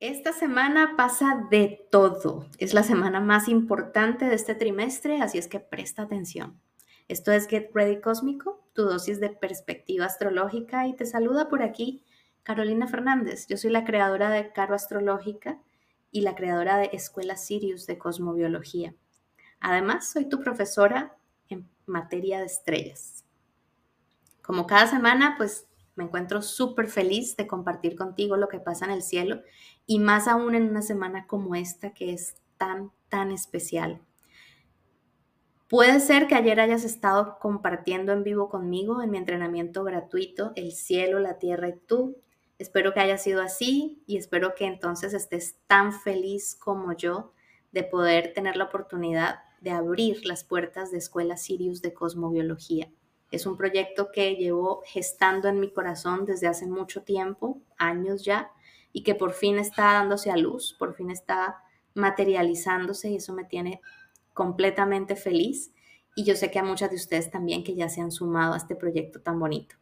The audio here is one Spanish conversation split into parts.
Esta semana pasa de todo. Es la semana más importante de este trimestre, así es que presta atención. Esto es Get Ready Cósmico, tu dosis de perspectiva astrológica y te saluda por aquí Carolina Fernández. Yo soy la creadora de Caro Astrológica y la creadora de Escuela Sirius de Cosmobiología. Además, soy tu profesora en materia de estrellas. Como cada semana, pues me encuentro súper feliz de compartir contigo lo que pasa en el cielo y más aún en una semana como esta que es tan, tan especial. Puede ser que ayer hayas estado compartiendo en vivo conmigo en mi entrenamiento gratuito, El cielo, la tierra y tú. Espero que haya sido así y espero que entonces estés tan feliz como yo de poder tener la oportunidad de abrir las puertas de Escuela Sirius de Cosmobiología. Es un proyecto que llevo gestando en mi corazón desde hace mucho tiempo, años ya, y que por fin está dándose a luz, por fin está materializándose y eso me tiene completamente feliz. Y yo sé que a muchas de ustedes también que ya se han sumado a este proyecto tan bonito.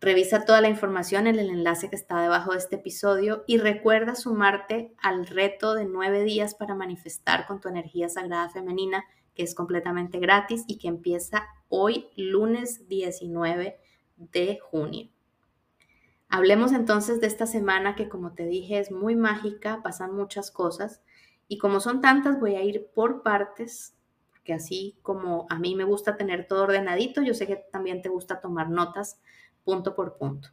Revisa toda la información en el enlace que está debajo de este episodio y recuerda sumarte al reto de nueve días para manifestar con tu energía sagrada femenina que es completamente gratis y que empieza hoy, lunes 19 de junio. Hablemos entonces de esta semana que, como te dije, es muy mágica, pasan muchas cosas y como son tantas, voy a ir por partes, porque así como a mí me gusta tener todo ordenadito, yo sé que también te gusta tomar notas punto por punto.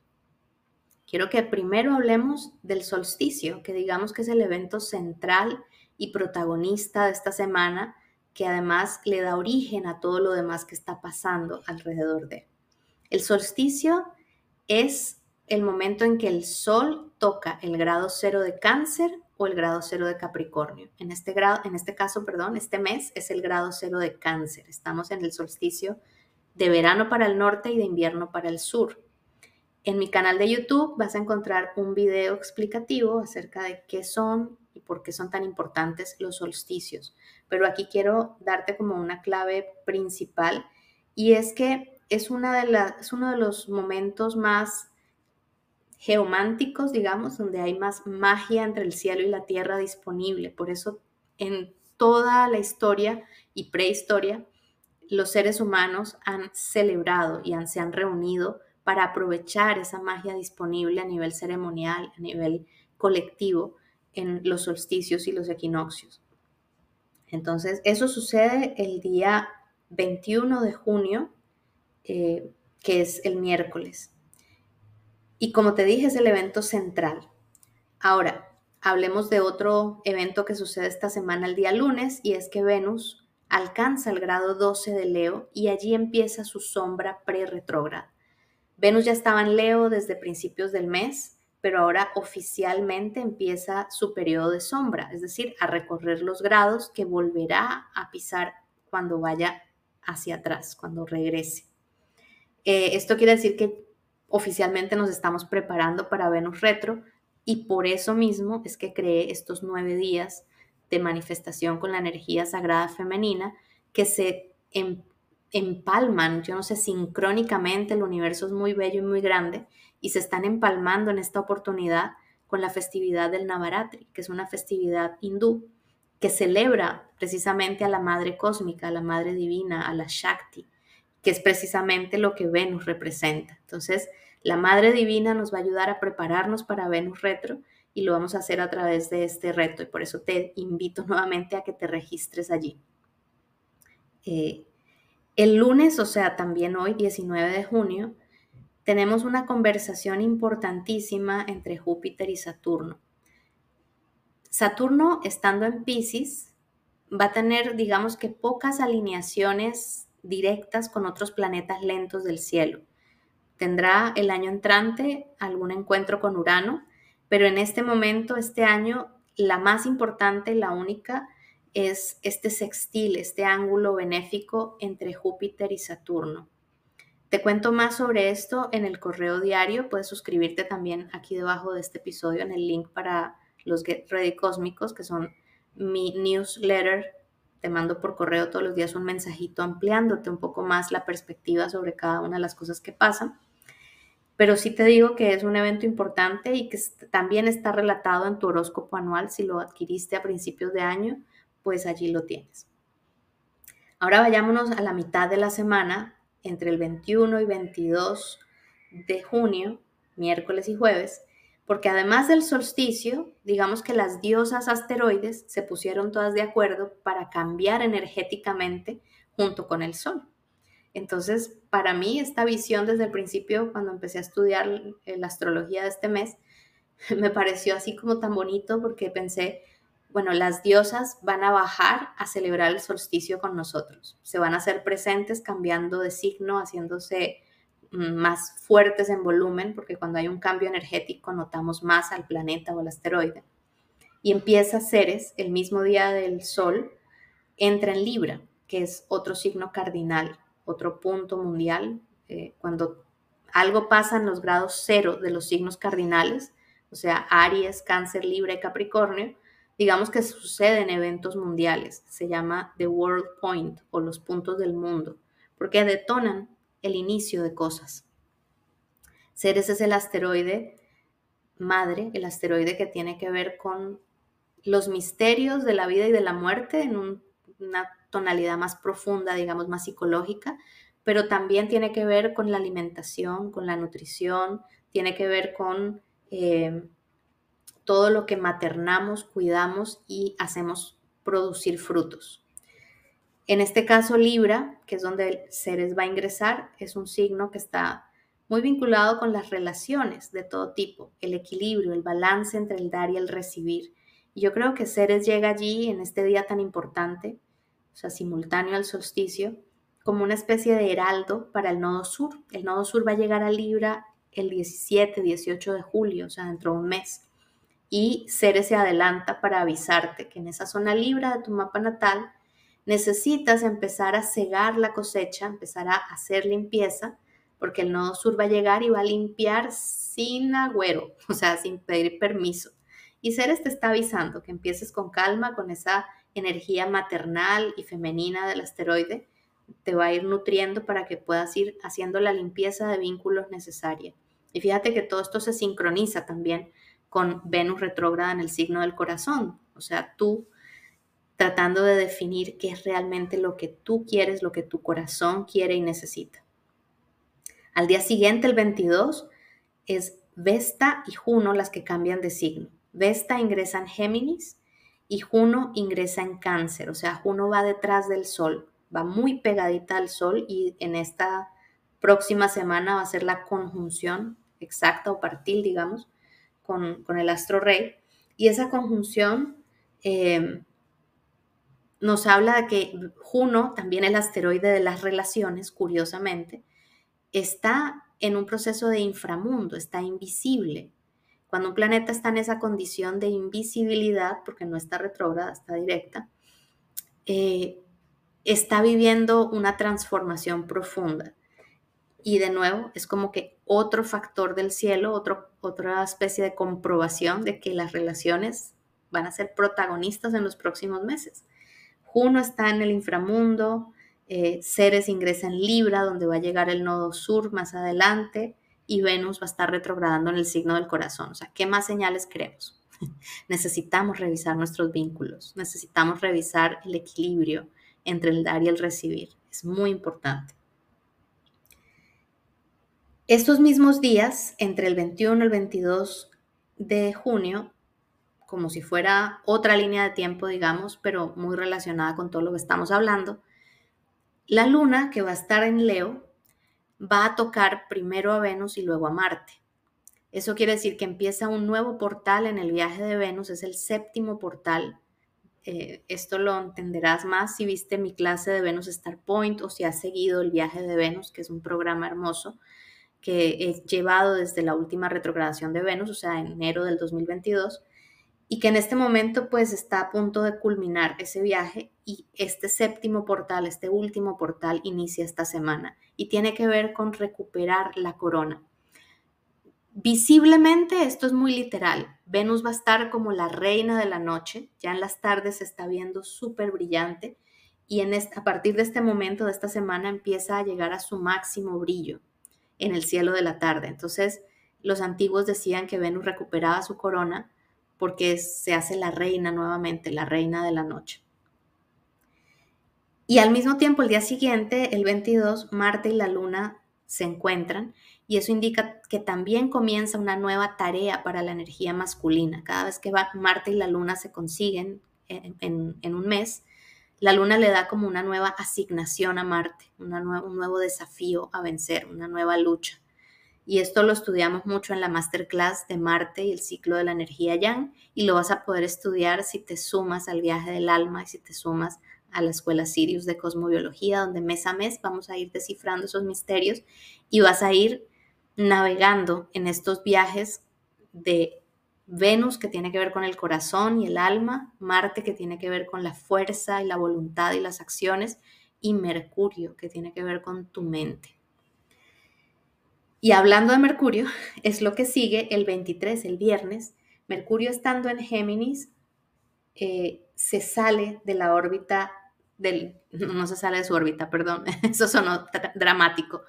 Quiero que primero hablemos del solsticio, que digamos que es el evento central y protagonista de esta semana que además le da origen a todo lo demás que está pasando alrededor de. El solsticio es el momento en que el Sol toca el grado cero de cáncer o el grado cero de Capricornio. En este, grado, en este caso, perdón, este mes es el grado cero de cáncer. Estamos en el solsticio de verano para el norte y de invierno para el sur. En mi canal de YouTube vas a encontrar un video explicativo acerca de qué son y por qué son tan importantes los solsticios. Pero aquí quiero darte como una clave principal y es que es, una de las, uno de los momentos más geománticos, digamos, donde hay más magia entre el cielo y la tierra disponible. Por eso en toda la historia y prehistoria, los seres humanos han celebrado y han, se han reunido para aprovechar esa magia disponible a nivel ceremonial, a nivel colectivo, en los solsticios y los equinoccios. Entonces, eso sucede el día 21 de junio, eh, que es el miércoles. Y como te dije, es el evento central. Ahora, hablemos de otro evento que sucede esta semana el día lunes, y es que Venus alcanza el grado 12 de Leo y allí empieza su sombra pre-retrógrada. Venus ya estaba en Leo desde principios del mes, pero ahora oficialmente empieza su periodo de sombra, es decir, a recorrer los grados que volverá a pisar cuando vaya hacia atrás, cuando regrese. Eh, esto quiere decir que oficialmente nos estamos preparando para Venus retro y por eso mismo es que creé estos nueve días de manifestación con la energía sagrada femenina que se em, empalman, yo no sé, sincrónicamente, el universo es muy bello y muy grande y se están empalmando en esta oportunidad con la festividad del Navaratri, que es una festividad hindú que celebra precisamente a la Madre Cósmica, a la Madre Divina, a la Shakti, que es precisamente lo que Venus representa. Entonces, la Madre Divina nos va a ayudar a prepararnos para Venus retro y lo vamos a hacer a través de este reto y por eso te invito nuevamente a que te registres allí. Eh, el lunes, o sea, también hoy, 19 de junio, tenemos una conversación importantísima entre Júpiter y Saturno. Saturno, estando en Pisces, va a tener, digamos que, pocas alineaciones directas con otros planetas lentos del cielo. Tendrá el año entrante algún encuentro con Urano, pero en este momento, este año, la más importante, la única, es este sextil, este ángulo benéfico entre Júpiter y Saturno. Te cuento más sobre esto en el correo diario. Puedes suscribirte también aquí debajo de este episodio en el link para los Get Ready Cósmicos, que son mi newsletter. Te mando por correo todos los días un mensajito ampliándote un poco más la perspectiva sobre cada una de las cosas que pasan. pero sí te digo que es un evento importante y que también está relatado en tu horóscopo anual. Si lo adquiriste a principios de año, pues allí lo tienes. Ahora vayámonos a la mitad de la semana, entre el 21 y 22 de junio, miércoles y jueves, porque además del solsticio, digamos que las diosas asteroides se pusieron todas de acuerdo para cambiar energéticamente junto con el Sol. Entonces, para mí, esta visión desde el principio, cuando empecé a estudiar la astrología de este mes, me pareció así como tan bonito porque pensé, bueno, las diosas van a bajar a celebrar el solsticio con nosotros. Se van a hacer presentes cambiando de signo, haciéndose mm, más fuertes en volumen, porque cuando hay un cambio energético notamos más al planeta o al asteroide. Y empieza Ceres, el mismo día del Sol, entra en Libra, que es otro signo cardinal, otro punto mundial. Eh, cuando algo pasa en los grados cero de los signos cardinales, o sea, Aries, Cáncer, Libra y Capricornio, digamos que suceden eventos mundiales, se llama The World Point o los puntos del mundo, porque detonan el inicio de cosas. Ceres es el asteroide madre, el asteroide que tiene que ver con los misterios de la vida y de la muerte en una tonalidad más profunda, digamos, más psicológica, pero también tiene que ver con la alimentación, con la nutrición, tiene que ver con eh, todo lo que maternamos, cuidamos y hacemos producir frutos. En este caso, Libra, que es donde el Ceres va a ingresar, es un signo que está muy vinculado con las relaciones de todo tipo, el equilibrio, el balance entre el dar y el recibir. Y yo creo que Ceres llega allí en este día tan importante, o sea, simultáneo al solsticio, como una especie de heraldo para el nodo sur. El nodo sur va a llegar a Libra el 17, 18 de julio, o sea, dentro de un mes y Ceres se adelanta para avisarte que en esa zona libra de tu mapa natal necesitas empezar a cegar la cosecha, empezar a hacer limpieza, porque el nodo sur va a llegar y va a limpiar sin agüero, o sea, sin pedir permiso. Y Ceres te está avisando que empieces con calma, con esa energía maternal y femenina del asteroide, te va a ir nutriendo para que puedas ir haciendo la limpieza de vínculos necesaria. Y fíjate que todo esto se sincroniza también con Venus retrógrada en el signo del corazón. O sea, tú tratando de definir qué es realmente lo que tú quieres, lo que tu corazón quiere y necesita. Al día siguiente, el 22, es Vesta y Juno las que cambian de signo. Vesta ingresa en Géminis y Juno ingresa en Cáncer. O sea, Juno va detrás del Sol, va muy pegadita al Sol y en esta próxima semana va a ser la conjunción exacta o partil, digamos, con, el astro rey. Y esa conjunción eh, nos habla de que Juno, también el asteroide de las relaciones, curiosamente, está en un proceso de inframundo, está invisible. Cuando un planeta está en esa condición de invisibilidad, porque no está retrógrada, está directa, eh, está viviendo una transformación profunda. Y de nuevo, es como que otro factor del cielo, otra especie de comprobación de que las relaciones van a ser protagonistas en los próximos meses. Juno está en el inframundo, eh, Ceres ingresa en Libra, donde va a llegar el nodo sur más adelante, y Venus va a estar retrogradando en el signo del corazón. O sea, ¿qué más señales queremos? necesitamos revisar nuestros vínculos, necesitamos revisar el equilibrio entre el dar y el recibir. Es muy importante. Estos mismos días, entre el 21 y el 22 de junio, como si fuera otra línea de tiempo, digamos, pero muy relacionada con todo lo que estamos hablando, la luna, que va a estar en Leo, va a tocar primero a Venus y luego a Marte. Eso quiere decir que empieza un nuevo portal en el viaje de Venus, es el séptimo portal. Eh, esto lo entenderás más si viste mi clase de Venus Star Point o si has seguido el viaje de Venus, que es un programa hermoso que he llevado desde la última retrogradación de Venus, o sea, en enero del 2022, y que en este momento pues está a punto de culminar ese viaje y este séptimo portal, este último portal inicia esta semana y tiene que ver con recuperar la corona. Visiblemente esto es muy literal. Venus va a estar como la reina de la noche, ya en las tardes se está viendo súper brillante y a partir de este momento, de esta semana, empieza a llegar a su máximo brillo en el cielo de la tarde. Entonces, los antiguos decían que Venus recuperaba su corona porque se hace la reina nuevamente, la reina de la noche. Y al mismo tiempo, el día siguiente, el 22, Marte y la Luna se encuentran y eso indica que también comienza una nueva tarea para la energía masculina. Cada vez que Marte y la Luna se consiguen en, un mes, la Luna le da como una nueva asignación a Marte, un nuevo desafío a vencer, una nueva lucha. Y esto lo estudiamos mucho en la masterclass de Marte y el ciclo de la energía Yang y lo vas a poder estudiar si te sumas al viaje del alma y si te sumas a la escuela Sirius de Cosmobiología, donde mes a mes vamos a ir descifrando esos misterios y vas a ir navegando en estos viajes de Venus, que tiene que ver con el corazón y el alma, Marte, que tiene que ver con la fuerza y la voluntad y las acciones, y Mercurio, que tiene que ver con tu mente. Y hablando de Mercurio, es lo que sigue el 23, el viernes. Mercurio estando en Géminis, eh, se sale de la órbita no se sale de su órbita, perdón, eso sonó dramático,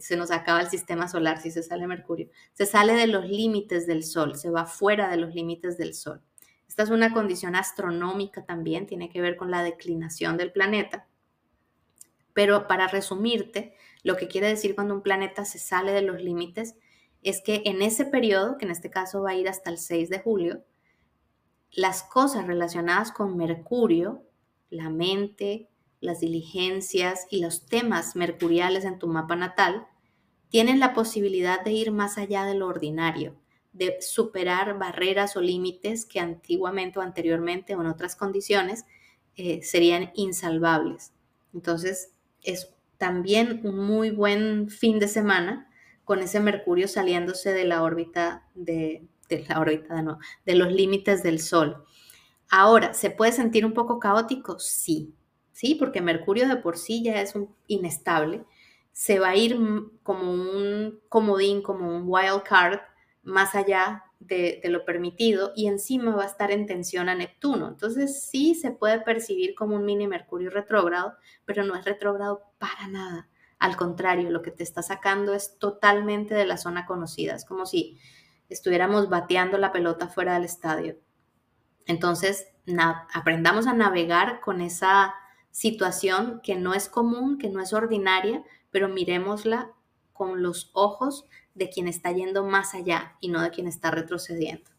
se nos acaba el sistema solar si se sale Mercurio, se sale de los límites del Sol, se va fuera de los límites del Sol. Esta es una condición astronómica también, tiene que ver con la declinación del planeta. Pero para resumirte, lo que quiere decir cuando un planeta se sale de los límites es que en ese periodo, que en este caso va a ir hasta el 6 de julio, las cosas relacionadas con Mercurio la mente, las diligencias y los temas mercuriales en tu mapa natal tienen la posibilidad de ir más allá de lo ordinario, de superar barreras o límites que antiguamente o anteriormente o en otras condiciones eh, serían insalvables. Entonces, es también un muy buen fin de semana con ese Mercurio saliéndose de la órbita de, la órbita de los límites del Sol. Ahora, ¿se puede sentir un poco caótico? Sí, sí, porque Mercurio de por sí ya es un inestable. Se va a ir como un comodín, como un wild card, más allá de, de, lo permitido y encima va a estar en tensión a Neptuno. Entonces sí se puede percibir como un mini Mercurio retrógrado, pero no es retrógrado para nada. Al contrario, lo que te está sacando es totalmente de la zona conocida. Es como si estuviéramos bateando la pelota fuera del estadio. Entonces, aprendamos a navegar con esa situación que no es común, que no es ordinaria, pero miremosla con los ojos de quien está yendo más allá y no de quien está retrocediendo.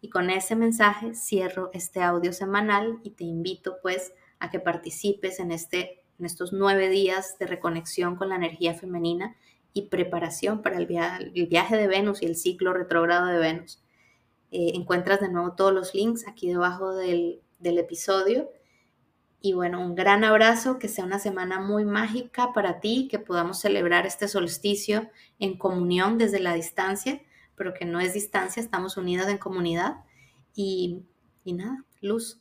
Y con ese mensaje cierro este audio semanal y te invito pues a que participes en, este, en estos nueve días de reconexión con la energía femenina y preparación para el, el viaje de Venus y el ciclo retrógrado de Venus. Eh, encuentras de nuevo todos los links aquí debajo del, del episodio. Y bueno, un gran abrazo, que sea una semana muy mágica para ti, que podamos celebrar este solsticio en comunión desde la distancia, pero que no es distancia, estamos unidas en comunidad. Y, y nada, luz.